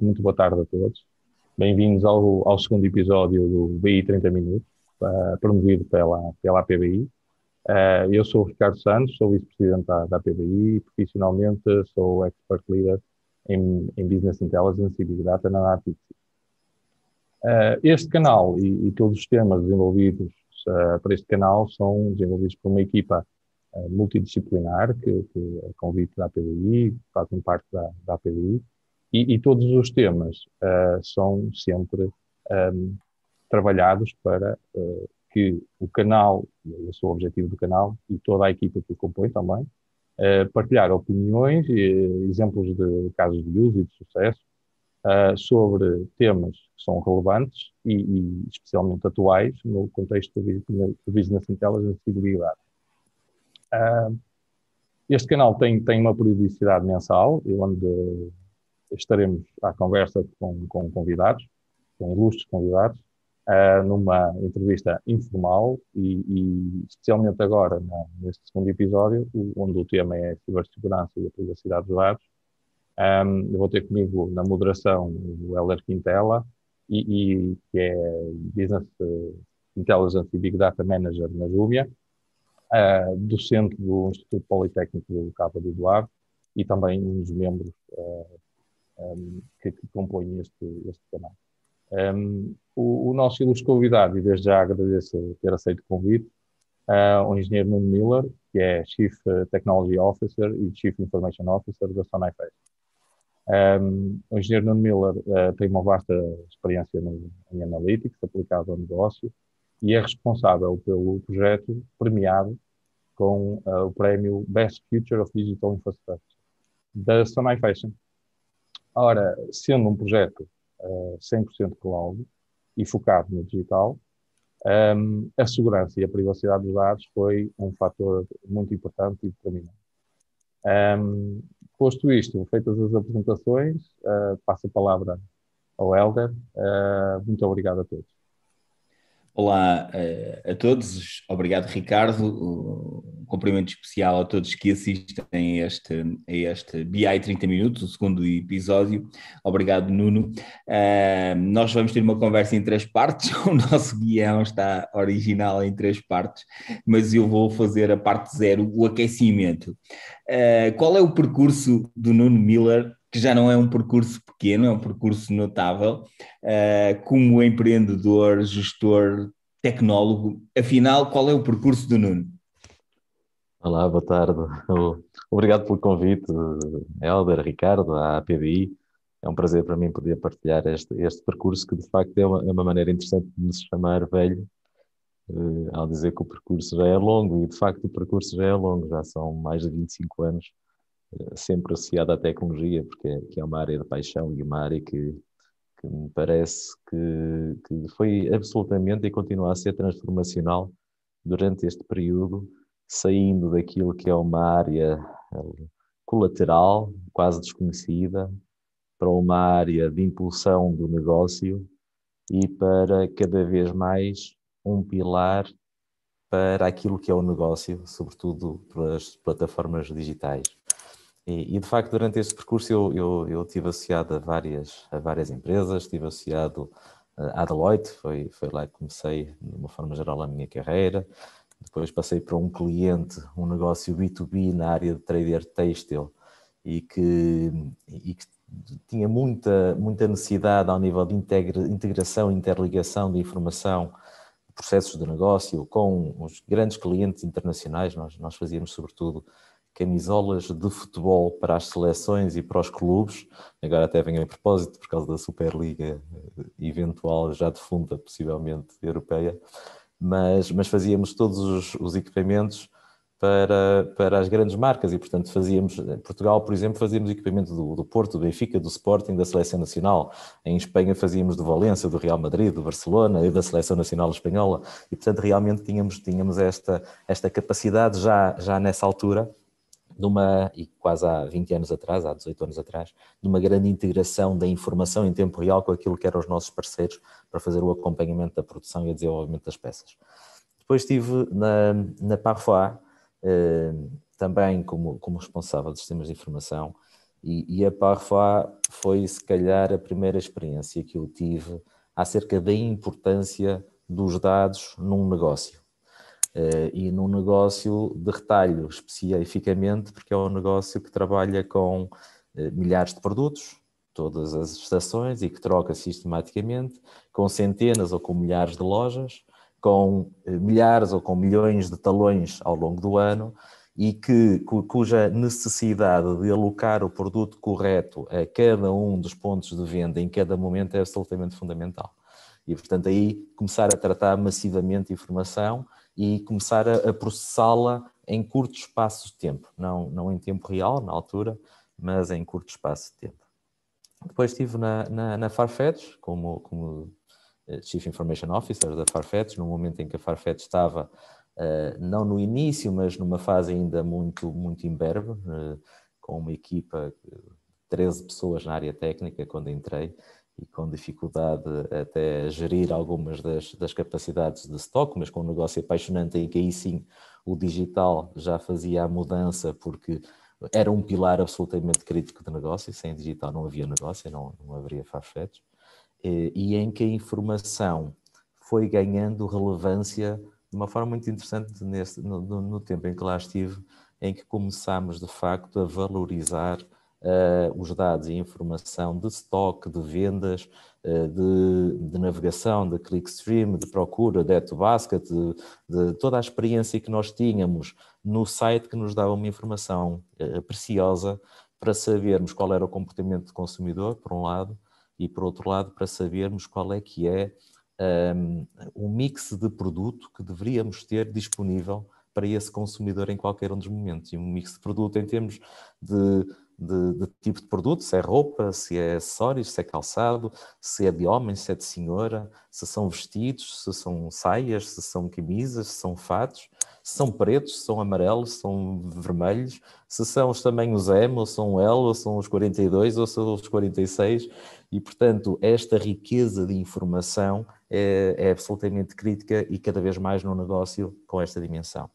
muito boa tarde a todos. Bem-vindos ao, ao, segundo episódio do BI 30 Minutos, uh, promovido pela, pela APBI. Uh, eu sou o Ricardo Santos, sou vice-presidente da, da APBI e profissionalmente sou expert leader em, em Business Intelligence e Big Data na Natixi. Uh, este canal e, e, todos os temas desenvolvidos para este canal são desenvolvidos por uma equipa multidisciplinar, que, que é convite da APBI, fazem parte da, da APBI, e, e, todos os temas são sempre um, trabalhados para que o canal, esse é o objetivo do canal, e toda a equipa que o compõe também, partilhar opiniões, e, exemplos de casos de uso e de sucesso, uh, sobre temas que são relevantes e, e, especialmente atuais no contexto do Business Intelligence e Big Data. Uh, este canal tem, tem uma periodicidade mensal, onde estaremos à conversa com, com convidados, com ilustres convidados, uh, numa entrevista informal e, e especialmente agora, neste segundo episódio, onde o tema é cibersegurança e a privacidade dos dados, um, eu vou ter comigo na moderação o Heller Quintela, e, e, que é Business Intelligence e Big Data Manager na Júmia, uh, docente do Instituto Politécnico do Cabo de Eduardo e também um dos membros uh, um, que, que, compõem este, este canal. Um, o, o, nosso ilustre convidado, e desde já agradeço ter aceito o convite, uh, o engenheiro Nuno Miller, que é Chief Technology Officer e Chief Information Officer da Sonai Face. Um, o engenheiro Nuno Miller uh, tem uma vasta experiência no, em analytics aplicado ao negócio e é responsável pelo projeto premiado com uh, o prémio Best Future of Digital Infrastructure da Sonai Fashion. Ora, sendo um projeto uh, 100% cloud e focado no digital, um, a segurança e a privacidade dos dados foi um fator muito importante e determinante. Um, Posto isto, feitas as apresentações, uh, passo a palavra ao Helder. Uh, muito obrigado a todos. Olá uh, a todos, obrigado Ricardo, um cumprimento especial a todos que assistem a este, a este BI 30 Minutos, o segundo episódio, obrigado Nuno. Uh, nós vamos ter uma conversa em três partes, o nosso guião está original em três partes, mas eu vou fazer a parte zero, o aquecimento. Uh, qual é o percurso do Nuno Miller que já não é um percurso pequeno, é um percurso notável, uh, como empreendedor, gestor, tecnólogo. Afinal, qual é o percurso do Nuno? Olá, boa tarde. Obrigado pelo convite, Helder, Ricardo, à APBI. É um prazer para mim poder partilhar este, este percurso, que de facto é uma, é uma maneira interessante de me chamar velho, uh, ao dizer que o percurso já é longo, e de facto o percurso já é longo, já são mais de 25 anos sempre associada à tecnologia, porque é, que é uma área de paixão e uma área que, que me parece que, que foi absolutamente e continua a ser transformacional durante este período, saindo daquilo que é uma área eh, colateral, quase desconhecida, para uma área de impulsão do negócio e para cada vez mais um pilar para aquilo que é o negócio, sobretudo para as plataformas digitais. E, e, de facto, durante este percurso eu, eu, eu estive associado a várias, a várias empresas, estive associado à Deloitte, foi, foi lá que comecei, de uma forma geral, a minha carreira. Depois passei para um cliente, um negócio B2B na área de trader têxtil e que, e que tinha muita, muita necessidade ao nível de integração, interligação de informação, processos de negócio com os grandes clientes internacionais. Nós, nós fazíamos, sobretudo, camisolas de futebol para as seleções e para os clubes. Agora até vem a propósito por causa da Superliga eh, eventual, já defunta, possivelmente europeia, mas, mas fazíamos todos os, os equipamentos para, para as grandes marcas e, portanto, fazíamos, em Portugal, por exemplo, fazíamos equipamento do, do Porto, do Benfica, do Sporting, da Seleção Nacional. Em Espanha fazíamos do Valência, do Real Madrid, do Barcelona e da Seleção Nacional Espanhola. E, portanto, realmente tínhamos, tínhamos esta, esta capacidade já, já nessa altura numa, e quase há 20 anos atrás, há 18 anos atrás, de uma grande integração da informação em tempo real com aquilo que eram os nossos parceiros para fazer o acompanhamento da produção e o desenvolvimento das peças. Depois estive na, na Parfois, eh, também como, como responsável de sistemas de informação, E, e a Parfois foi, se calhar, a primeira experiência que eu tive acerca da importância dos dados num negócio. Uh, e num negócio de retalho, especificamente, porque é um negócio que trabalha com uh, milhares de produtos, todas as estações, e que troca sistematicamente, com centenas ou com milhares de lojas, com uh, milhares ou com milhões de talões ao longo do ano, e que, cuja necessidade de alocar o produto correto a cada um dos pontos de venda em cada momento é absolutamente fundamental. E, portanto, aí começar a tratar massivamente informação e começar a, a processá-la em curtos espaços de tempo, não, não em tempo real, na altura, mas em curto espaço de tempo. Depois estive na, na, na Farfetch como, como eh, Chief Information Officer da Farfetch, no momento em que a Farfetch estava, uh, não no início, mas numa fase ainda muito, muito imberbe, uh, com uma equipa, 13 pessoas na área técnica quando entrei, e com dificuldade até gerir algumas das, das capacidades de stock, mas com um negócio apaixonante em que aí sim o digital já fazia a mudança porque era um pilar absolutamente crítico de negócio, sem digital não havia negócio, não, não haveria Farfetch, e, e em que a informação foi ganhando relevância de uma forma muito interessante nesse, no, no tempo em que lá estive, em que começámos de facto a valorizar uh, os dados e informação de stock, de vendas, uh, de, de, navegação, de clickstream, de procura, de add basket, de, de, toda a experiência que nós tínhamos no site que nos dava uma informação uh, preciosa para sabermos qual era o comportamento do consumidor, por um lado, e por outro lado, para sabermos qual é que é um, o mix de produto que deveríamos ter disponível para esse consumidor em qualquer um dos momentos. E um mix de produto em termos de de, de, tipo de produto, se é roupa, se é acessórios, se é calçado, se é de homem, se é de senhora, se são vestidos, se são saias, se são camisas, se são fatos, se são pretos, se são amarelos, se são vermelhos, se são os tamanhos M, ou são L, ou são os 42, ou são os 46, e portanto esta riqueza de informação é, é absolutamente crítica e cada vez mais no negócio com esta dimensão.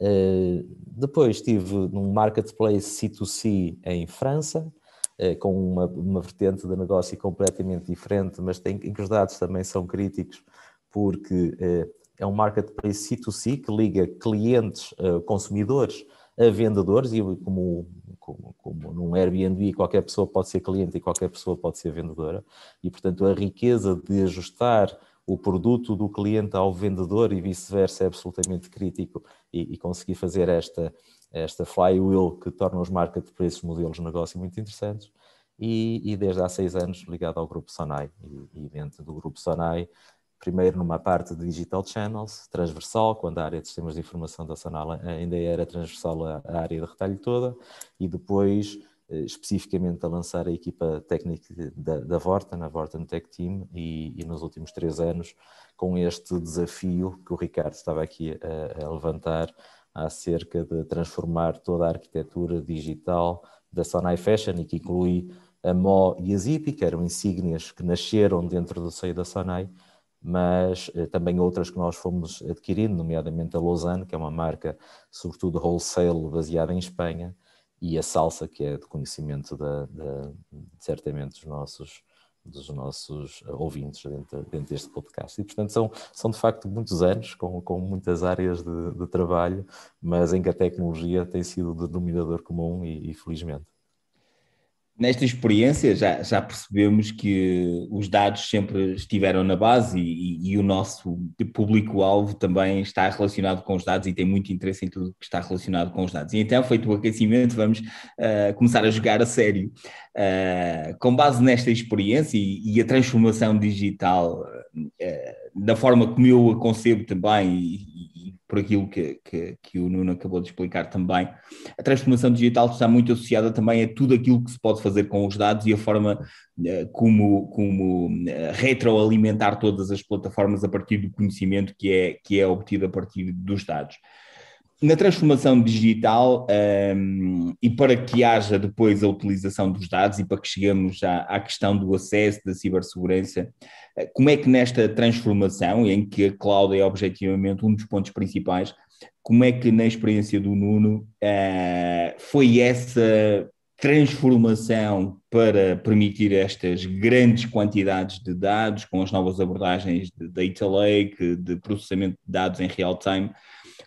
Uh, depois estive num marketplace C2C em França, uh, com uma, uma vertente de negócio completamente diferente, mas tem, em que os dados também são críticos, porque uh, é um marketplace C2C que liga clientes, consumidores, a vendedores, e como, como, como num Airbnb qualquer pessoa pode ser cliente e qualquer pessoa pode ser vendedora, e portanto a riqueza de ajustar o produto do cliente ao vendedor e vice-versa é absolutamente crítico e, e, conseguir fazer esta, esta flywheel que torna os marketplaces modelos de negócio muito interessantes. E, e desde há seis anos ligado ao Grupo Sonai. E, e dentro do Grupo Sonai primeiro numa parte de digital channels, transversal, quando a área de sistemas de informação da Sonal ainda era transversal à área de retalho toda, e depois especificamente a lançar a equipa técnica da, da Vorta, na Vorten Tech Team, e, e, nos últimos três anos, com este desafio que o Ricardo estava aqui a, a levantar, acerca de transformar toda a arquitetura digital da Sonai Fashion e que inclui a Mo e a Zipi, que eram insígnias que nasceram dentro do seio da Sonai, mas eh, também outras que nós fomos adquirindo, nomeadamente a Lausanne, que é uma marca sobretudo wholesale baseada em Espanha, e a salsa, que é de conhecimento da, da, certamente dos nossos, dos nossos ouvintes dentro, dentro deste podcast. E, portanto, são, são de facto muitos anos, com, com muitas áreas de, de trabalho, mas em que a tecnologia tem sido o denominador comum e, e felizmente. Nesta experiência já, já percebemos que os dados sempre estiveram na base e, e, e o nosso público-alvo também está relacionado com os dados e tem muito interesse em tudo que está relacionado com os dados. E então, feito o aquecimento, vamos uh, começar a jogar a sério. Uh, com base nesta experiência e, e a transformação digital, uh, da forma como eu a concebo também por aquilo que, que, que, o Nuno acabou de explicar também. A transformação digital está muito associada também a tudo aquilo que se pode fazer com os dados e a forma uh, como, como uh, retroalimentar todas as plataformas a partir do conhecimento que é, que é obtido a partir dos dados. Na transformação digital um, ehm, e para que haja depois a utilização dos dados e para que cheguemos já à questão do acesso, da cibersegurança, eh, como é que nesta transformação, em que a cloud é objetivamente um dos pontos principais, como é que na experiência do Nuno uh, foi essa transformação para permitir estas grandes quantidades de dados, com as novas abordagens de data lake, de processamento de dados em real time.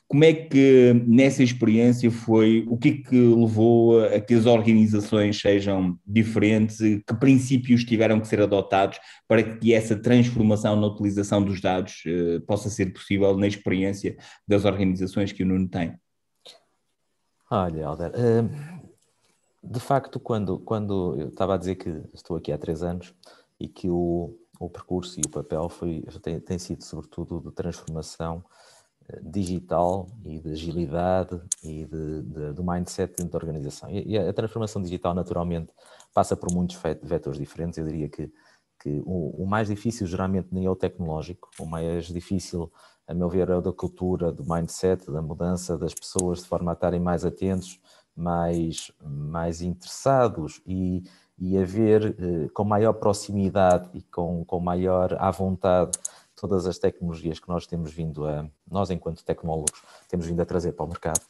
Como é que nessa experiência foi, o que é que levou a que as organizações sejam diferentes, que princípios tiveram que ser adotados para que essa transformação na utilização dos dados eh, possa ser possível na experiência das organizações que o Nuno tem? Olha, Alder, uh, de facto, quando, quando eu estava a dizer que estou aqui há três anos e que o, o percurso e o papel foi, tem, tem sido sobretudo de transformação eh, digital e de agilidade e de, de, do mindset dentro da organização. E, a transformação digital, naturalmente, passa por muitos vetores diferentes. Eu diria que, que o, o, mais difícil, geralmente, nem é o tecnológico, o mais difícil, a meu ver, é o da cultura, do mindset, da mudança das pessoas, de forma a estarem mais atentos mais, mais interessados e, e a ver eh, com maior proximidade e com, com maior à vontade todas as tecnologias que nós temos vindo a, nós enquanto tecnólogos, temos vindo a trazer para o mercado.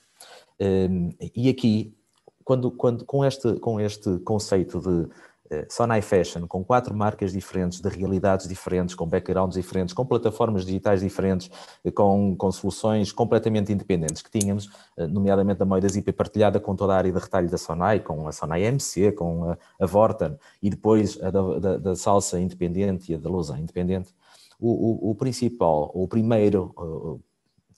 Um, e aqui, quando, quando, com, este, com este conceito de eh, Sonai Fashion, com quatro marcas diferentes, de realidades diferentes, com backgrounds diferentes, com plataformas digitais diferentes, eh, com, com soluções completamente independentes que tínhamos, eh, nomeadamente a Moedas IP partilhada com toda a área de retalho da Sonai, com a Sonai MC, com a, a Vorten e depois a da, da, da Salsa independente e a da Lusa independente. O, o, principal, o primeiro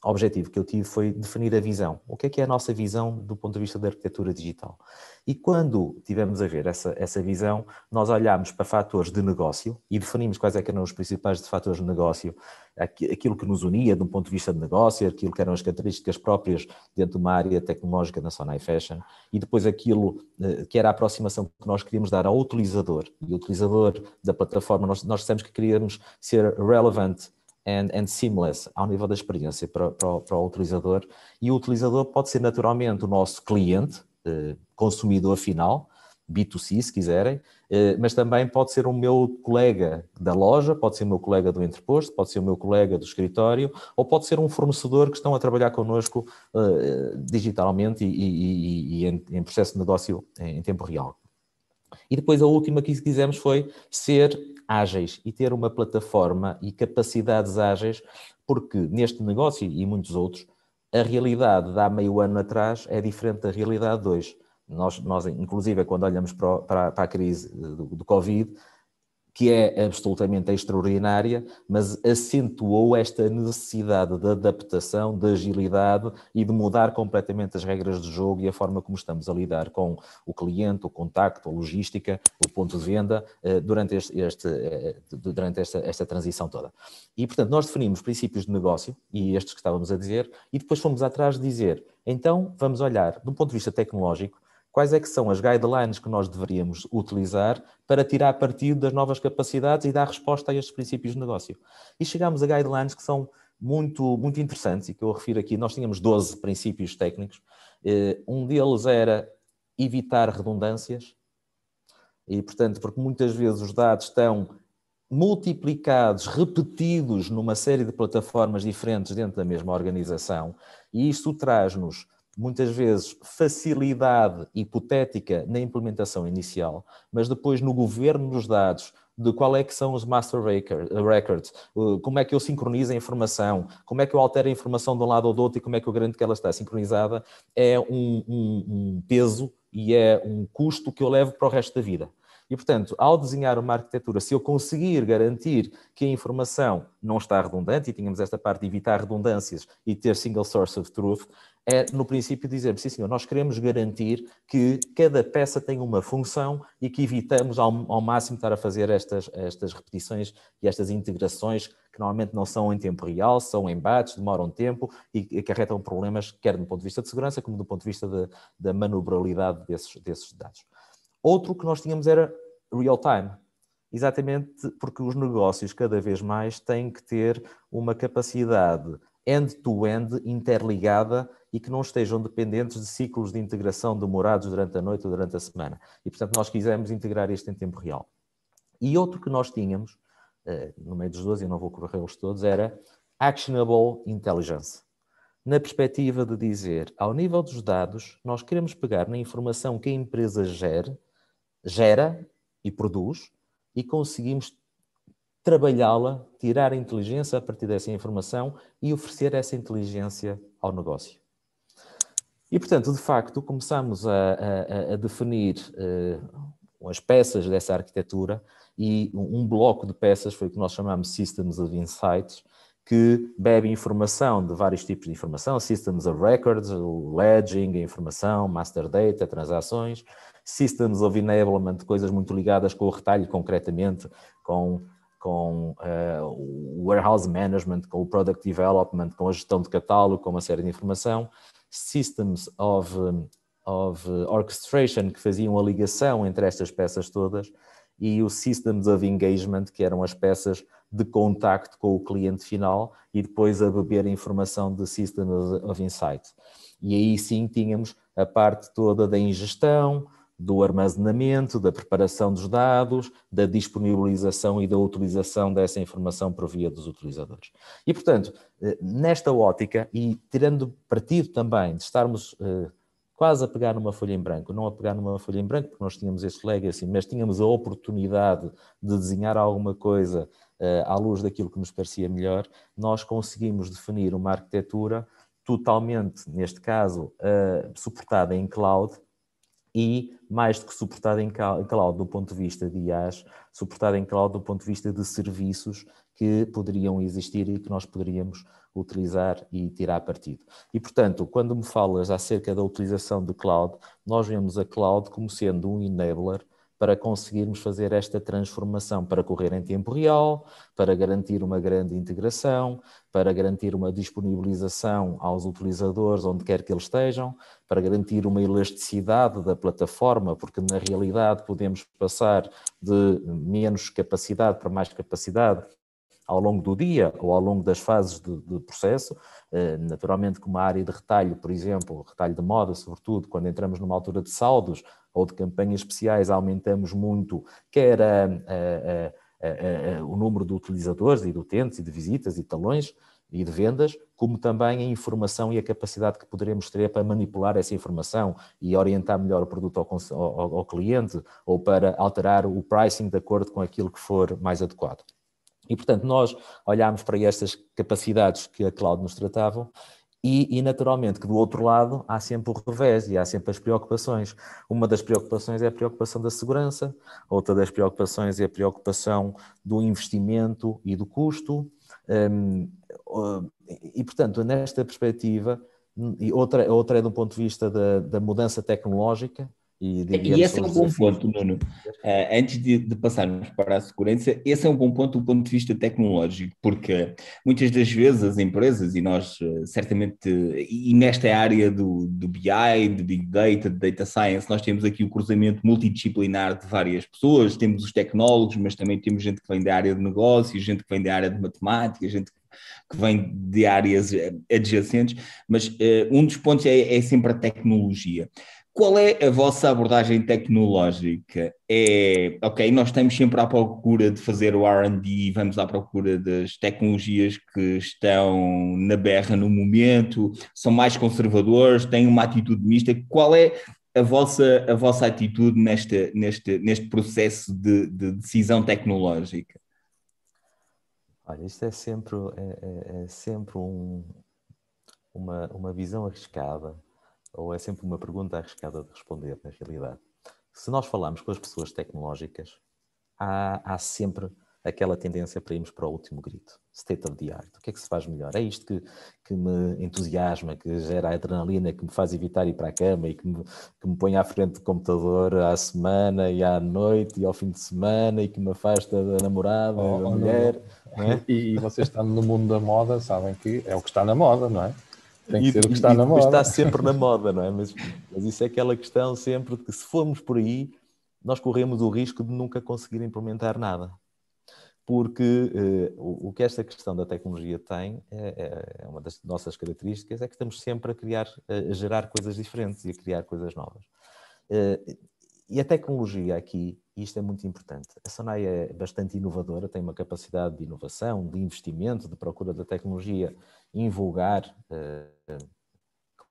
objetivo que eu tive foi definir a visão. O que é que é a nossa visão do ponto de vista da arquitetura digital? E quando tivemos a ver essa, essa visão, nós olhámos para fatores de negócio e definimos quais é eram os principais fatores de negócio, aquilo que nos unia de um ponto de vista de negócio, aquilo que eram as características próprias dentro de uma área tecnológica na Sonai Fashion, e depois aquilo eh, que era a aproximação que nós queríamos dar ao utilizador. E o utilizador da plataforma, nós, nós dissemos que queríamos ser relevant and, and seamless ao nível da experiência para, para, para, o utilizador. E o utilizador pode ser naturalmente o nosso cliente, eh, consumidor final, B2C, se quiserem, eh, mas também pode ser o meu colega da loja, pode ser o meu colega do entreposto, pode ser o meu colega do escritório, ou pode ser um fornecedor que estão a trabalhar connosco uh, digitalmente e, e, e em, em, processo de negócio em, em tempo real. E depois a última que quisemos foi ser ágeis e ter uma plataforma e capacidades ágeis, porque neste negócio e muitos outros, a realidade de há meio ano atrás é diferente da realidade de hoje. Nós, nós inclusive, quando olhamos para, para, a crise do, do Covid, que é absolutamente extraordinária, mas acentuou esta necessidade de adaptação, de agilidade e de mudar completamente as regras do jogo e a forma como estamos a lidar com o cliente, o contacto, a logística, o ponto de venda eh, durante, este, este, eh, durante esta, esta transição toda. E, portanto, nós definimos princípios de negócio, e estes que estávamos a dizer, e depois fomos atrás de dizer, então vamos olhar, do ponto de vista tecnológico, quais é que são as guidelines que nós deveríamos utilizar para tirar partido das novas capacidades e dar resposta a estes princípios de negócio. E chegamos a guidelines que são muito, muito interessantes e que eu refiro aqui. Nós tínhamos 12 princípios técnicos. Eh, um deles era evitar redundâncias, e portanto, porque muitas vezes os dados estão multiplicados, repetidos numa série de plataformas diferentes dentro da mesma organização, e isto traz-nos muitas vezes facilidade hipotética na implementação inicial, mas depois no governo dos dados, de qual é que são os master records, como é que eu sincronizo a informação, como é que eu altero a informação de um lado ou do outro e como é que eu garanto que ela está sincronizada, é um, um, um peso e é um custo que eu levo para o resto da vida. E, portanto, ao desenhar uma arquitetura, se eu conseguir garantir que a informação não está redundante, e tínhamos esta parte de evitar redundâncias e ter single source of truth, é, no princípio, dizer, sim senhor, nós queremos garantir que cada peça tem uma função e que evitamos ao, ao máximo estar a fazer estas, estas repetições e estas integrações que normalmente não são em tempo real, são embates, demoram tempo e acarretam problemas, quer do ponto de vista de segurança, como do ponto de vista de, da manobrabilidade desses, desses dados. Outro que nós tínhamos era real time, exatamente porque os negócios cada vez mais têm que ter uma capacidade end-to-end -end interligada e que não estejam dependentes de ciclos de integração demorados durante a noite ou durante a semana. E, portanto, nós quisemos integrar isto em tempo real. E outro que nós tínhamos, eh, no meio dos dois, eu não vou correr-los todos, era Actionable Intelligence. na perspectiva de dizer, ao nível dos dados, nós queremos pegar na informação que a empresa gera, gera e produz e conseguimos trabalhá-la, tirar a inteligência a partir dessa informação e oferecer essa inteligência ao negócio. E, portanto, de facto, começamos a, a, a definir uh, as peças dessa arquitetura e um bloco de peças foi o que nós chamamos Systems of Insights, que bebe informação de vários tipos de informação, Systems of Records, ledging, informação, Master Data, transações, Systems of Enablement, coisas muito ligadas com o retalho concretamente, com, com uh, o Warehouse Management, com o Product Development, com a gestão de catálogo, com uma série de informação, Systems of, of Orchestration, que faziam a ligação entre estas peças todas, e o Systems of Engagement, que eram as peças de contacto com o cliente final e depois a beber informação de Systems of Insight. E aí sim tínhamos a parte toda da ingestão, do armazenamento, da preparação dos dados, da disponibilização e da utilização dessa informação por via dos utilizadores. E, portanto, eh, nesta ótica, e tirando partido também de estarmos eh, quase a pegar numa folha em branco, não a pegar numa folha em branco, porque nós tínhamos este legacy, mas tínhamos a oportunidade de desenhar alguma coisa uh, à luz daquilo que nos parecia melhor, nós conseguimos definir uma arquitetura totalmente, neste caso, suportada em cloud e, mais do que suportada em cloud do ponto de vista de IaaS, suportada em cloud do ponto de vista de serviços que poderiam existir e que nós poderíamos utilizar e tirar partido. E, portanto, quando me falas acerca da utilização do cloud, nós vemos a cloud como sendo um enabler para conseguirmos fazer esta transformação, para correr em tempo real, para garantir uma grande integração, para garantir uma disponibilização aos utilizadores onde quer que eles estejam, para garantir uma elasticidade da plataforma, porque na realidade podemos passar de menos capacidade para mais capacidade ao longo do dia ou ao longo das fases de, de processo. Eh, naturalmente, como a área de retalho, por exemplo, retalho de moda, sobretudo, quando entramos numa altura de saldos ou de campanhas especiais, aumentamos muito, quer a, a, a, o número de utilizadores e de utentes e de visitas e talões e de vendas, como também a informação e a capacidade que poderemos ter para manipular essa informação e orientar melhor o produto ao, ao, ao cliente ou para alterar o pricing de acordo com aquilo que for mais adequado. E, portanto, nós olhámos para estas capacidades que a cloud nos tratavam e, e, naturalmente, que do outro lado há sempre o revés e há sempre as preocupações. Uma das preocupações é a preocupação da segurança, outra das preocupações é a preocupação do investimento e do custo. Um, e, portanto, nesta perspectiva, e outra, outra é do ponto de vista da, da mudança tecnológica, e, e esse é um bom ponto, Nuno. Uh, antes de, de, passarmos para a segurança, esse é um bom ponto do ponto de vista tecnológico, porque muitas das vezes as empresas, e nós uh, certamente, e nesta área do, do BI, de Big Data, de Data Science, nós temos aqui o cruzamento multidisciplinar de várias pessoas, temos os tecnólogos, mas também temos gente que vem da área de negócios, gente que vem da área de matemática, gente que vem de áreas eh, adjacentes, mas uh, um dos pontos é, é sempre a tecnologia. Qual é a vossa abordagem tecnológica? É, ok, nós estamos sempre à procura de fazer o RD, vamos à procura das tecnologias que estão na berra no momento, são mais conservadores, têm uma atitude mista. Qual é a vossa, a vossa atitude neste, neste, neste processo de, de decisão tecnológica? Olha, isto é sempre, é, é, é sempre um, uma, uma visão arriscada ou é sempre uma pergunta arriscada de responder, na realidade. Se nós falamos com as pessoas tecnológicas, há, há sempre aquela tendência para irmos para o último grito. State of the art. O que é que se faz melhor? É isto que, que me entusiasma, que gera adrenalina, que me faz evitar ir para a cama e que me, que me põe à frente do computador à semana e à noite e ao fim de semana e que me afasta da namorada, oh, da mulher. Não, não. É? E, e vocês estão no mundo da moda, sabem que é o que está na moda, não é? Tem que e, ser o que está na moda. Está sempre na moda, não é? Mas, mas isso é aquela questão sempre de que se formos por aí, nós corremos o risco de nunca conseguir implementar nada. Porque eh, o, o, que esta questão da tecnologia tem, é, é, uma das nossas características, é que estamos sempre a criar, a gerar coisas diferentes e a criar coisas novas. Eh, e a tecnologia aqui isto é muito importante. A Sonai é bastante inovadora, tem uma capacidade de inovação, de investimento, de procura da tecnologia invulgar, uh,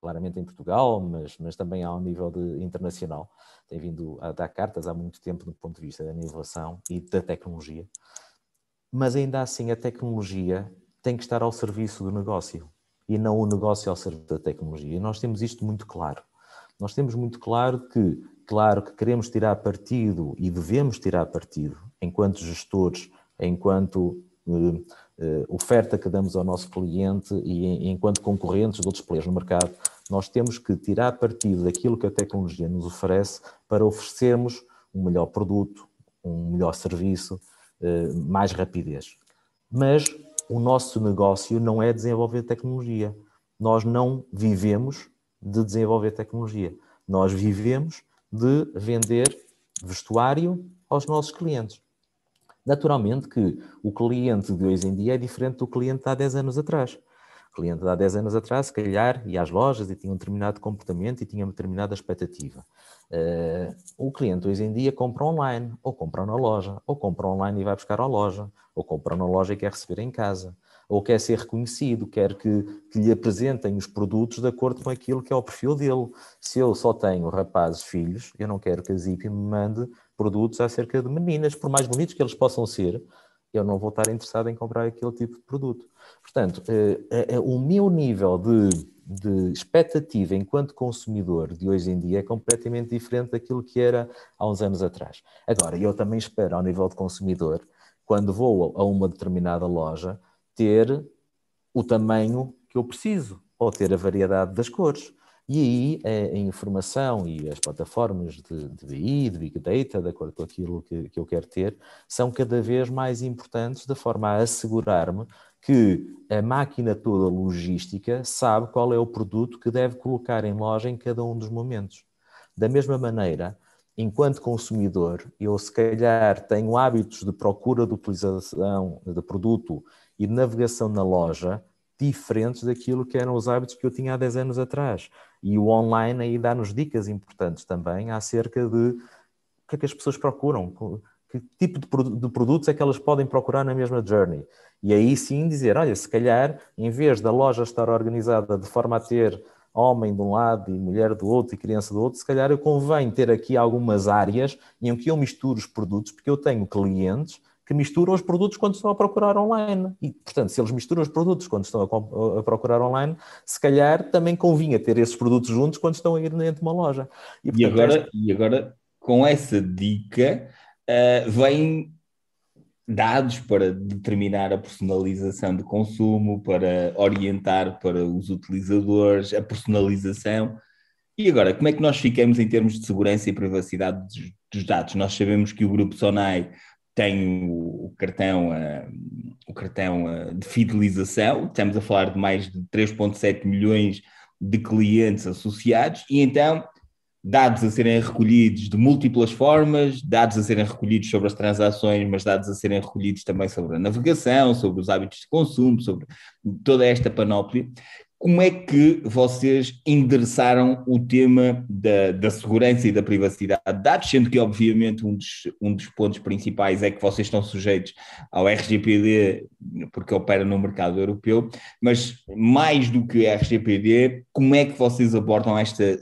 claramente em Portugal, mas, mas também ao nível de, internacional. Tem vindo a dar cartas há muito tempo do ponto de vista da inovação e da tecnologia. Mas ainda assim, a tecnologia tem que estar ao serviço do negócio e não o negócio ao serviço da tecnologia. E nós temos isto muito claro. Nós temos muito claro que Claro que queremos tirar partido e devemos tirar partido, enquanto gestores, enquanto uh, uh, oferta que damos ao nosso cliente e enquanto concorrentes de outros players no mercado, nós temos que tirar partido daquilo que a tecnologia nos oferece para oferecermos um melhor produto, um melhor serviço, uh, mais rapidez. Mas o nosso negócio não é desenvolver tecnologia. Nós não vivemos de desenvolver tecnologia. Nós vivemos de vender vestuário aos nossos clientes. Naturalmente que o cliente de hoje em dia é diferente do cliente de há 10 anos atrás. O cliente de há 10 anos atrás, se calhar, ia às lojas e tinha um determinado comportamento e tinha uma determinada expectativa. Uh, o cliente hoje em dia compra online, ou compra na loja, ou compra online e vai buscar à loja, ou compra na loja e quer receber em casa ou quer ser reconhecido, quer que, que, lhe apresentem os produtos de acordo com aquilo que é o perfil dele. Se eu só tenho rapazes filhos, eu não quero que a Zipi me mande produtos acerca de meninas, por mais bonitos que eles possam ser, eu não vou estar interessado em comprar aquele tipo de produto. Portanto, eh, eh, o meu nível de, de expectativa enquanto consumidor de hoje em dia é completamente diferente daquilo que era há uns anos atrás. Agora, eu também espero, ao nível de consumidor, quando vou a uma determinada loja, ter o tamanho que eu preciso, ou ter a variedade das cores. E aí a informação e as plataformas de, de BI, de Big Data, de acordo com aquilo que, que eu quero ter, são cada vez mais importantes de forma a assegurar-me que a máquina toda logística sabe qual é o produto que deve colocar em loja em cada um dos momentos. Da mesma maneira, enquanto consumidor, eu se calhar tenho hábitos de procura de utilização de produto e de navegação na loja diferentes daquilo que eram os hábitos que eu tinha há 10 anos atrás. E o online aí dá-nos dicas importantes também acerca de o que é que as pessoas procuram, que tipo de, produtos é que elas podem procurar na mesma journey. E aí sim dizer, olha, se calhar, em vez da loja estar organizada de forma a ter homem de um lado e mulher do outro e criança do outro, se calhar eu convém ter aqui algumas áreas em que eu misturo os produtos, porque eu tenho clientes que misturam os produtos quando estão a procurar online. E, portanto, se eles misturam os produtos quando estão a, a, procurar online, se calhar também convinha ter esses produtos juntos quando estão a ir dentro de uma loja. E, portanto, e agora, esta... e agora, com essa dica, uh, vem dados para determinar a personalização de consumo, para orientar para os utilizadores, a personalização. E agora, como é que nós ficamos em termos de segurança e privacidade dos, dos dados? Nós sabemos que o Grupo Sonai tem o, o cartão, uh, o cartão uh, de fidelização, estamos a falar de mais de 3,7 milhões de clientes associados, e então dados a serem recolhidos de múltiplas formas, dados a serem recolhidos sobre as transações, mas dados a serem recolhidos também sobre a navegação, sobre os hábitos de consumo, sobre toda esta panóplia. Como é que vocês endereçaram o tema da, da, segurança e da privacidade de dados, sendo que, obviamente, um dos, um dos pontos principais é que vocês estão sujeitos ao RGPD, porque opera no mercado europeu, mas mais do que RGPD, como é que vocês abordam esta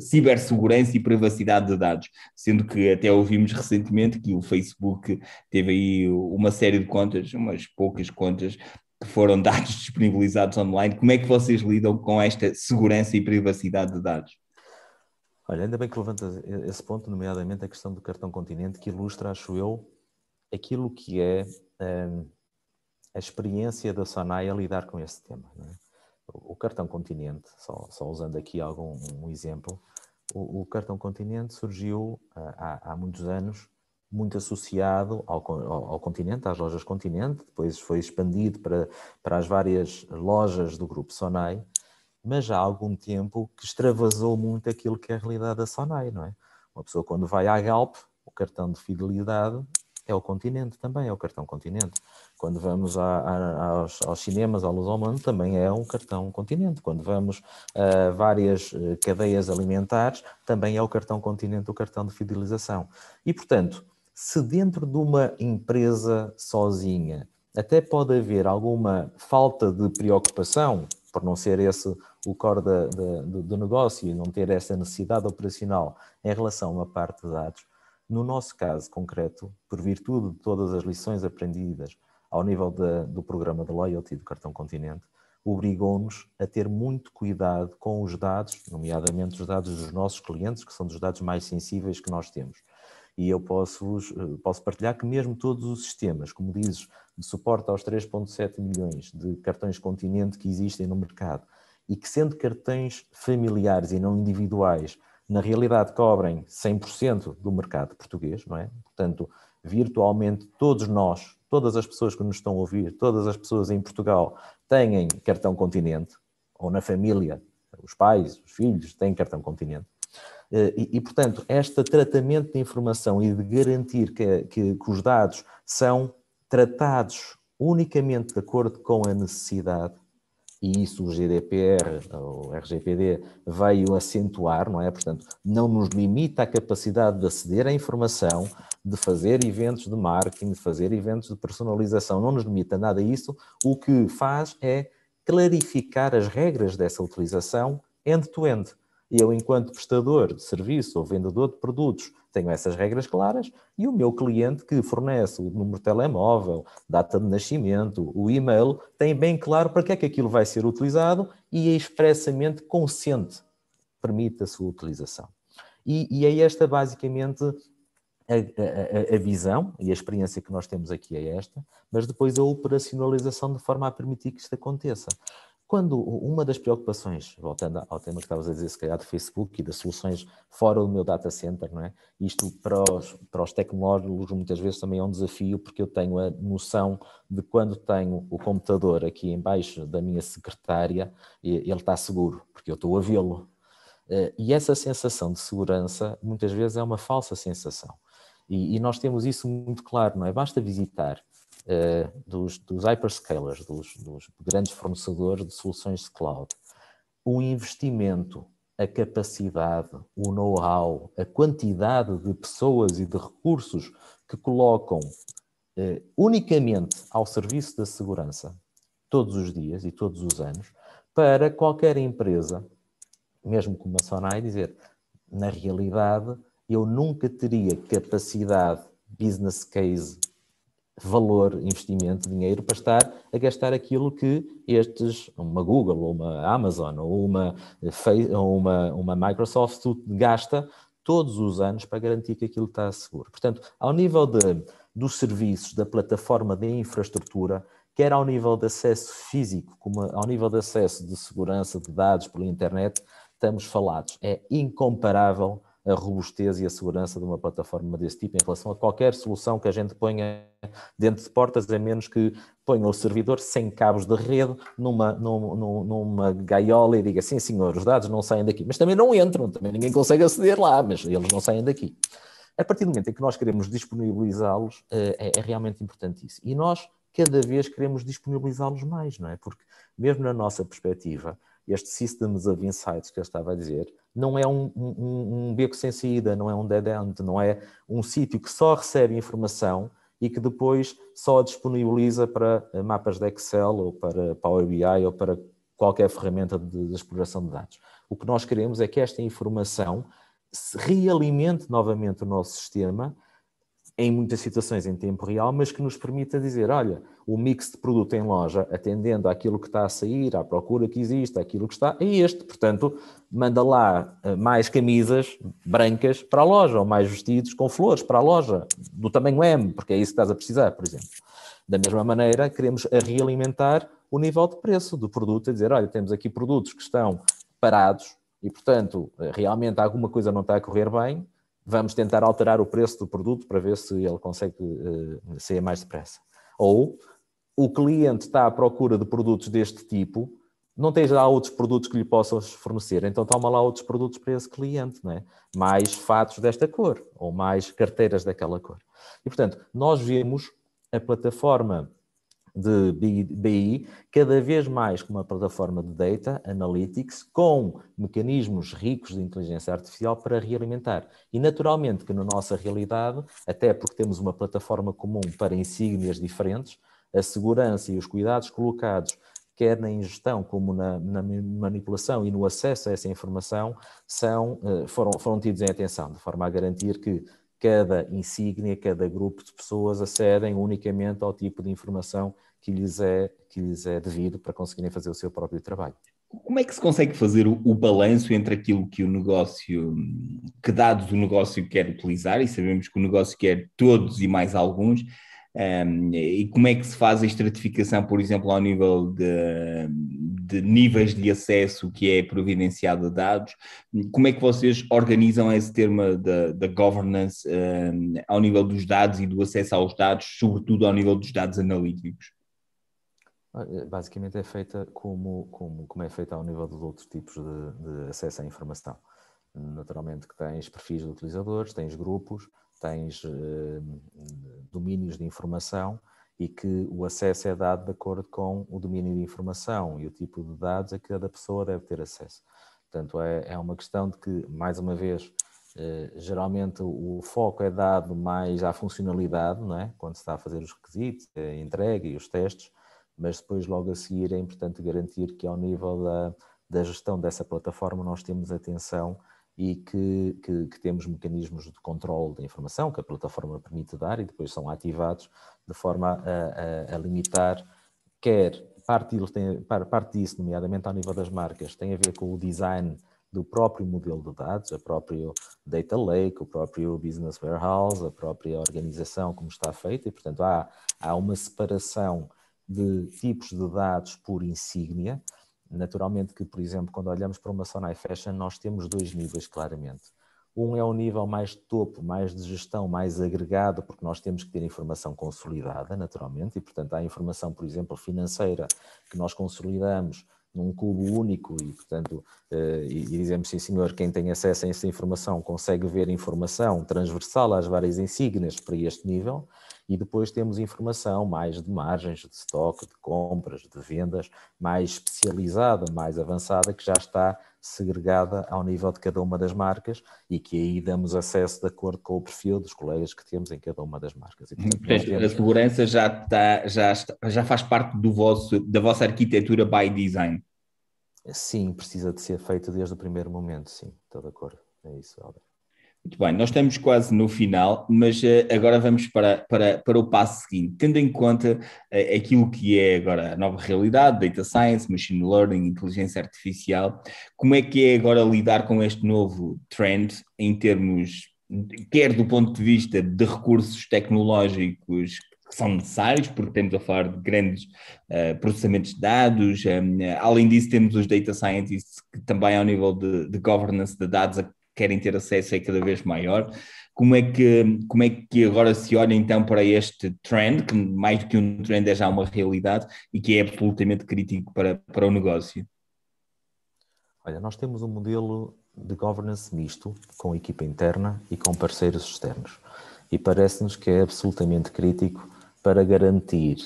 cibersegurança e privacidade de dados? Sendo que até ouvimos recentemente que o Facebook teve aí uma série de contas, umas poucas contas, foram dados disponibilizados online, como é que vocês lidam com esta segurança e privacidade de dados? Olha, ainda bem que levantas esse ponto, nomeadamente a questão do cartão continente, que ilustra, acho eu, aquilo que é um, a experiência da Sonai a lidar com este tema. É? O, cartão continente, só, só, usando aqui algum um exemplo, o, o, cartão continente surgiu há, há muitos anos muito associado ao, ao, ao, continente, às lojas continente, depois foi expandido para, para as várias lojas do grupo Sonai, mas já há algum tempo que extravasou muito aquilo que é a realidade da Sonai, não é? Uma pessoa quando vai à Galp, o cartão de fidelidade é o continente também, é o cartão continente. Quando vamos a, a, aos, aos, cinemas, ao Luz também é um cartão continente. Quando vamos a várias eh, cadeias alimentares, também é o cartão continente, o cartão de fidelização. E, portanto, Se dentro de uma empresa sozinha até pode haver alguma falta de preocupação, por não ser esse o core do, negócio e não ter essa necessidade operacional em relação a uma parte de dados, no nosso caso concreto, por virtude de todas as lições aprendidas ao nível do programa de loyalty do Cartão Continente, obrigou-nos a ter muito cuidado com os dados, nomeadamente os dados dos nossos clientes, que são dos dados mais sensíveis que nós temos. E eu posso, eh, posso partilhar que mesmo todos os sistemas, como dizes, de suporte aos 3.7 milhões de cartões continente que existem no mercado, e que sendo cartões familiares e não individuais, na realidade cobrem 100% do mercado português, não é? Portanto, virtualmente todos nós, todas as pessoas que nos estão a ouvir, todas as pessoas em Portugal têm cartão continente, ou na família, os pais, os filhos têm cartão continente. Eh, e, portanto, este tratamento de informação e de garantir que, que, que os dados são tratados unicamente de acordo com a necessidade, e isso o GDPR, o RGPD, veio acentuar, não é? Portanto, não nos limita a capacidade de aceder à informação, de fazer eventos de marketing, de fazer eventos de personalização, não nos limita nada a isso. O que faz é clarificar as regras dessa utilização end-to-end. -end. E eu, enquanto prestador de serviço ou vendedor de produtos, tenho essas regras claras e o meu cliente que fornece o número de telemóvel, data de nascimento, o e-mail, tem bem claro para que é que aquilo vai ser utilizado e é expressamente consciente, permite a sua utilização. E, e é esta basicamente a, a, a, visão e a experiência que nós temos aqui é esta, mas depois a operacionalização de forma a permitir que isto aconteça. Quando uma das preocupações, voltando ao tema que estavas a dizer, se calhar do Facebook e das soluções fora do meu data center, não é? Isto para os, para os tecnólogos muitas vezes também é um desafio, porque eu tenho a noção de quando tenho o computador aqui embaixo da minha secretária, ele está seguro, porque eu estou a vê-lo. Eh, e essa sensação de segurança muitas vezes é uma falsa sensação. E, e nós temos isso muito claro, não é? Basta visitar dos, dos hyperscalers, dos, dos grandes fornecedores de soluções de cloud, o investimento, a capacidade, o know-how, a quantidade de pessoas e de recursos que colocam uh, unicamente ao serviço da segurança, todos os dias e todos os anos, para qualquer empresa, mesmo como a Sonai, dizer, na realidade, eu nunca teria capacidade, business case valor, investimento, dinheiro para estar a gastar aquilo que estes, uma Google, ou uma Amazon, ou uma, uma, uma Microsoft gasta todos os anos para garantir que aquilo está seguro. Portanto, ao nível de, dos serviços, da plataforma de infraestrutura, quer ao nível de acesso físico, como ao nível de acesso de segurança de dados pela internet, estamos falados. É incomparável a robustez e a segurança de uma plataforma desse tipo em relação a qualquer solução que a gente ponha dentro de portas, a menos que ponha o servidor sem cabos de rede numa, numa, numa gaiola e diga sim senhor, os dados não saem daqui, mas também não entram, também ninguém consegue aceder lá, mas eles não saem daqui. A partir do momento em que nós queremos disponibilizá-los, eh, é, é realmente importante isso. E nós, cada vez, queremos disponibilizá-los mais, não é? Porque, mesmo na nossa perspectiva, este Systems of Insights que eu estava a dizer, não é um, um, um beco sem saída, não é um dead end, não é um sítio que só recebe informação e que depois só a disponibiliza para mapas de Excel ou para Power BI ou para qualquer ferramenta de, de exploração de dados. O que nós queremos é que esta informação se realimente novamente o nosso sistema em muitas situações em tempo real, mas que nos permita dizer, olha, o mix de produto em loja, atendendo àquilo que está a sair, à procura que existe, àquilo que está, é este. Portanto, manda lá eh, mais camisas brancas para a loja, ou mais vestidos com flores para a loja, do tamanho M, porque é isso que estás a precisar, por exemplo. Da mesma maneira, queremos realimentar o nível de preço do produto, a dizer, olha, temos aqui produtos que estão parados e, portanto, realmente alguma coisa não está a correr bem, vamos tentar alterar o preço do produto para ver se ele consegue uh, sair mais depressa. Ou o cliente está à procura de produtos deste tipo, não tens lá outros produtos que lhe possas fornecer, então toma lá outros produtos para esse cliente, não é? mais fatos desta cor, ou mais carteiras daquela cor. E, portanto, nós vemos a plataforma de BI, cada vez mais com uma plataforma de data analytics com mecanismos ricos de inteligência artificial para realimentar. E naturalmente que na nossa realidade, até porque temos uma plataforma comum para insígnias diferentes, a segurança e os cuidados colocados quer na ingestão como na, na, manipulação e no acesso a essa informação, são, eh, foram, foram tidos em atenção, de forma a garantir que cada insígnia, cada grupo de pessoas acedem unicamente ao tipo de informação que lhes é, que lhes é devido para conseguirem fazer o seu próprio trabalho. Como é que se consegue fazer o, o balanço entre aquilo que o negócio, que dados o negócio quer utilizar, e sabemos que o negócio quer todos e mais alguns, um, e como é que se faz a estratificação, por exemplo, ao nível de, de, níveis de acesso que é providenciado a dados? Como é que vocês organizam esse termo da governance um, ao nível dos dados e do acesso aos dados, sobretudo ao nível dos dados analíticos? Eh, basicamente é feita como, como, como é feita ao nível dos outros tipos de, de acesso à informação. Naturalmente que tens perfis de utilizadores, tens grupos, tens uh, domínios de informação e que o acesso é dado de acordo com o domínio de informação e o tipo de dados a que cada pessoa deve ter acesso. Portanto, é, é uma questão de que, mais uma vez, eh, geralmente o foco é dado mais à funcionalidade, não é? quando se está a fazer os requisitos, a entrega e os testes, mas depois, logo a seguir, é importante garantir que, ao nível da, da gestão dessa plataforma, nós temos atenção e que, que, que, temos mecanismos de controle da informação que a plataforma permite dar e depois são ativados de forma a, a, a limitar, quer parte, parte disso, nomeadamente ao nível das marcas, tem a ver com o design do próprio modelo de dados, a próprio data lake, o próprio business warehouse, a própria organização como está feita e, portanto, há, há uma separação de tipos de dados por insígnia, Naturalmente que, por exemplo, quando olhamos para uma Sonai Fashion, nós temos dois níveis claramente. Um é o nível mais topo, mais de gestão, mais agregado, porque nós temos que ter informação consolidada, naturalmente, e portanto há informação, por exemplo, financeira, que nós consolidamos num cubo único e, portanto, eh, e dizemos, sim senhor, quem tem acesso a essa informação consegue ver informação transversal às várias insígnias para este nível, e depois temos informação mais de margens, de estoque, de compras, de vendas, mais especializada, mais avançada, que já está segregada ao nível de cada uma das marcas e que aí damos acesso de acordo com o perfil dos colegas que temos em cada uma das marcas. E, portanto, temos... A segurança já, está, já, está, já faz parte do vosso, da vossa arquitetura by design. Sim, precisa de ser feito desde o primeiro momento, sim, estou de acordo. É isso, Alberto. Muito bem, nós estamos quase no final, mas uh, agora vamos para, para, para o passo seguinte, tendo em conta uh, aquilo que é agora a nova realidade, data science, machine learning, inteligência artificial, como é que é agora lidar com este novo trend em termos, quer do ponto de vista de recursos tecnológicos que são necessários, porque temos a falar de grandes uh, processamentos de dados, um, além disso temos os data scientists que também ao nível de, de governance de dados querem ter acesso é cada vez maior. Como é, que, como é que agora se olha então para este trend, que mais do que um trend é já uma realidade e que é absolutamente crítico para, para o negócio? Olha, nós temos um modelo de governance misto, com equipa interna e com parceiros externos. E parece-nos que é absolutamente crítico para garantir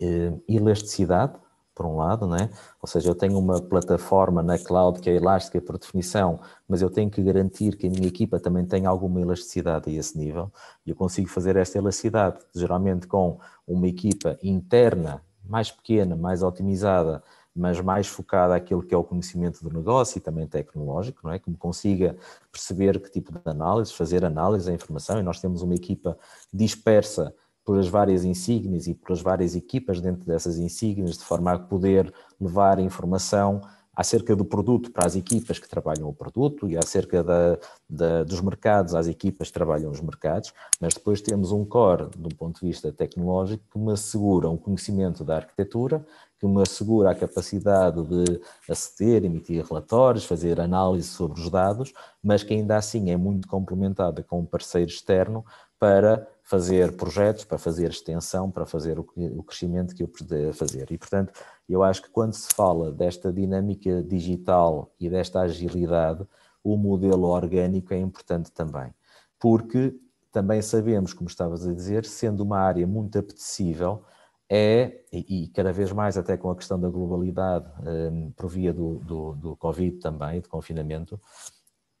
eh, elasticidade por um lado, né? ou seja, eu tenho uma plataforma na cloud que é elástica por definição, mas eu tenho que garantir que a minha equipa também tenha alguma elasticidade a esse nível, e eu consigo fazer esta elasticidade, geralmente com uma equipa interna mais pequena, mais otimizada, mas mais focada àquilo que é o conhecimento do negócio e também tecnológico, não é? Que me consiga perceber que tipo de análise, fazer análise da informação, e nós temos uma equipa dispersa pelas várias insígnias e pelas várias equipas dentro dessas insígnias, de forma a poder levar informação acerca do produto para as equipas que trabalham o produto e acerca da, da, dos mercados. Às equipas que trabalham os mercados, mas depois temos um core, do ponto de vista tecnológico, que me assegura um conhecimento da arquitetura, que me assegura a capacidade de aceder, emitir relatórios, fazer análise sobre os dados, mas que ainda assim é muito complementada com um parceiro externo para fazer projetos, para fazer extensão, para fazer o, crescimento que eu puder fazer. E, portanto, eu acho que quando se fala desta dinâmica digital e desta agilidade, o modelo orgânico é importante também, porque também sabemos, como estavas a dizer, sendo uma área muito apetecível, é, e, e, cada vez mais até com a questão da globalidade um, por via do, do, do Covid também, de confinamento,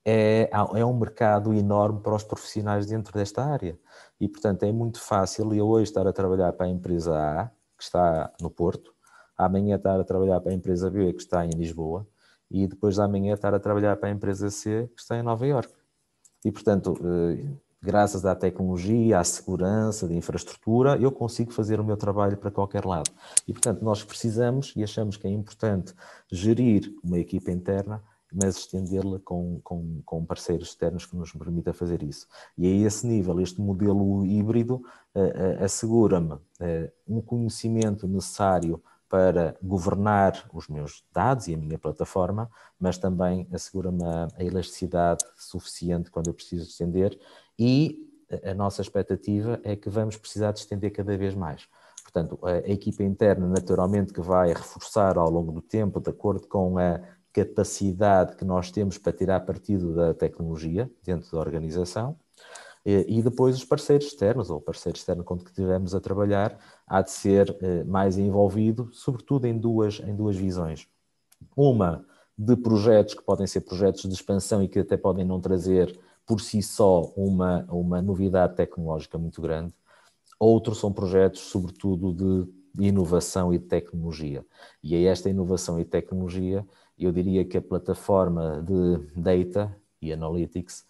é, é um mercado enorme para os profissionais dentro desta área. E, portanto, é muito fácil eu hoje estar a trabalhar para a empresa A, que está no Porto, amanhã estar a trabalhar para a empresa B, que está em Lisboa, e depois de amanhã estar a trabalhar para a empresa C, que está em Nova Iorque. E, portanto, eh, graças à tecnologia, à segurança, de infraestrutura, eu consigo fazer o meu trabalho para qualquer lado. E, portanto, nós precisamos e achamos que é importante gerir uma equipa interna, mas estendê-la com, com, com, parceiros externos que nos permita fazer isso. E a esse nível, este modelo híbrido uh, uh, assegura-me uh, um conhecimento necessário para governar os meus dados e a minha plataforma, mas também assegura-me a, a elasticidade suficiente quando eu preciso estender e a nossa expectativa é que vamos precisar de estender cada vez mais. Portanto, a, a equipa interna, naturalmente, que vai reforçar ao longo do tempo, de acordo com a capacidade que nós temos para tirar partido da tecnologia dentro da organização, e depois os parceiros externos, ou o parceiro externo com que estivermos a trabalhar, há de ser eh, mais envolvido, sobretudo em duas, em duas visões. Uma de projetos que podem ser projetos de expansão e que até podem não trazer por si só uma, uma novidade tecnológica muito grande. Outros são projetos, sobretudo, de inovação e tecnologia. E a esta inovação e tecnologia, eu diria que a plataforma de data e analytics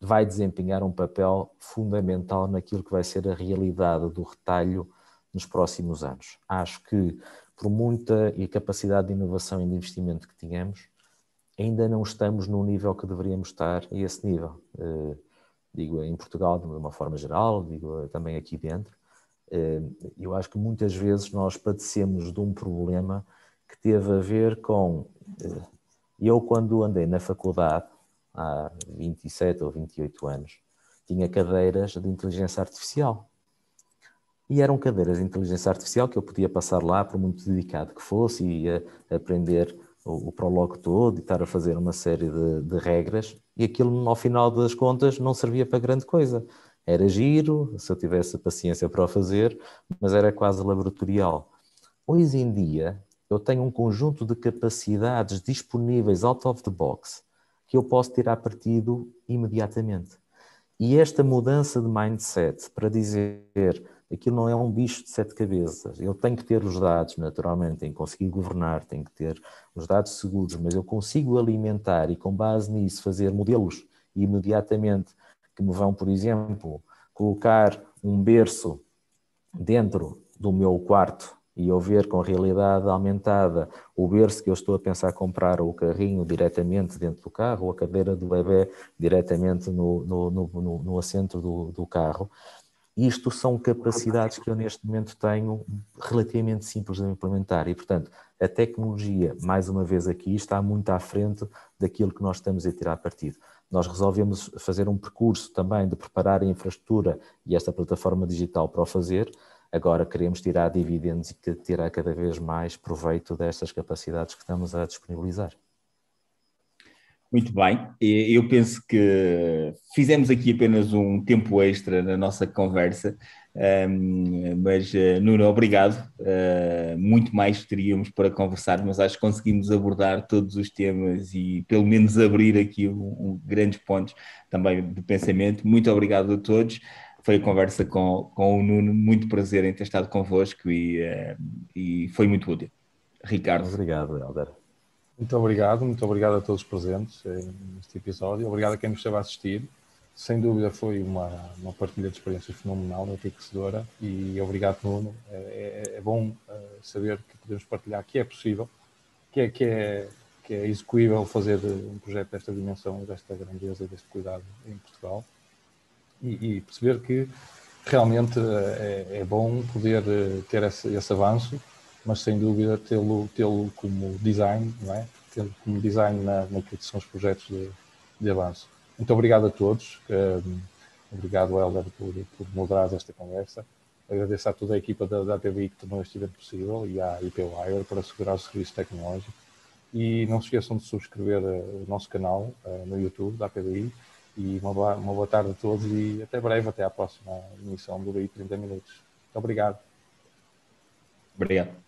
vai desempenhar um papel fundamental naquilo que vai ser a realidade do retalho nos próximos anos. Acho que, por muita capacidade de inovação e de investimento que tínhamos, ainda não estamos no nível que deveríamos estar a esse nível. Uh, digo em Portugal de uma forma geral, digo também aqui dentro. Uh, eu acho que muitas vezes nós padecemos de um problema que teve a ver com. Eu, quando andei na faculdade, há 27 ou 28 anos, tinha cadeiras de inteligência artificial. E eram cadeiras de inteligência artificial que eu podia passar lá, por muito dedicado que fosse, e ia aprender o, o prologo todo e estar a fazer uma série de, de regras, e aquilo, ao final das contas, não servia para grande coisa. Era giro, se eu tivesse paciência para o fazer, mas era quase laboratorial. Hoje em dia, eu tenho um conjunto de capacidades disponíveis out of the box que eu posso tirar partido imediatamente. E esta mudança de mindset para dizer aquilo não é um bicho de sete cabeças. Eu tenho que ter os dados, naturalmente, tenho que conseguir governar, tenho que ter os dados seguros, mas eu consigo alimentar e, com base nisso, fazer modelos imediatamente que me vão, por exemplo, colocar um berço dentro do meu quarto e eu ver com realidade aumentada o berço que eu estou a pensar comprar, ou o carrinho diretamente dentro do carro, ou a cadeira do bebê diretamente no, no, no, no assento do, do carro, isto são capacidades que eu neste momento tenho relativamente simples de implementar e, portanto, a tecnologia, mais uma vez aqui, está muito à frente daquilo que nós estamos a tirar partido. Nós resolvemos fazer um percurso também de preparar a infraestrutura e esta plataforma digital para o fazer. Agora queremos tirar dividendos e tirar cada vez mais proveito destas capacidades que estamos a disponibilizar. Muito bem, eu penso que fizemos aqui apenas um tempo extra na nossa conversa, mas eh, Nuno, obrigado. Eh, muito mais teríamos para conversar, mas acho que conseguimos abordar todos os temas e pelo menos abrir aqui um, um, grandes pontos também de pensamento. Muito obrigado a todos. Foi a conversa com, com o Nuno, muito prazer em ter estado convosco e, eh, e foi muito útil. Ricardo. Obrigado, Helder. Muito obrigado, muito obrigado a todos os presentes neste episódio. Obrigado a quem nos esteve a assistir. Sem dúvida foi uma, uma partilha de experiências fenomenal, enriquecedora e obrigado, Nuno. É, é, é bom uh, saber que podemos partilhar que é possível, que é, que é, que é execuível fazer um projeto desta dimensão, desta grandeza e deste cuidado em Portugal e, e perceber que realmente eh, é, é bom poder eh, ter esse, esse avanço mas sem dúvida tê-lo tê como design, não é? tê-lo como design na, naquilo que são os projetos de, de avanço. Muito obrigado a todos, um, obrigado Helder por, por moderar esta conversa, agradeço a toda a equipa da, da TVI que tornou este evento possível e à IPWire para assegurar o serviço tecnológico e não se esqueçam de subscrever uh, o nosso canal uh, no YouTube da PBI e uma boa, uma boa tarde a todos e até breve, até à próxima emissão do BI 30 Minutos. Muito obrigado. Obrigado.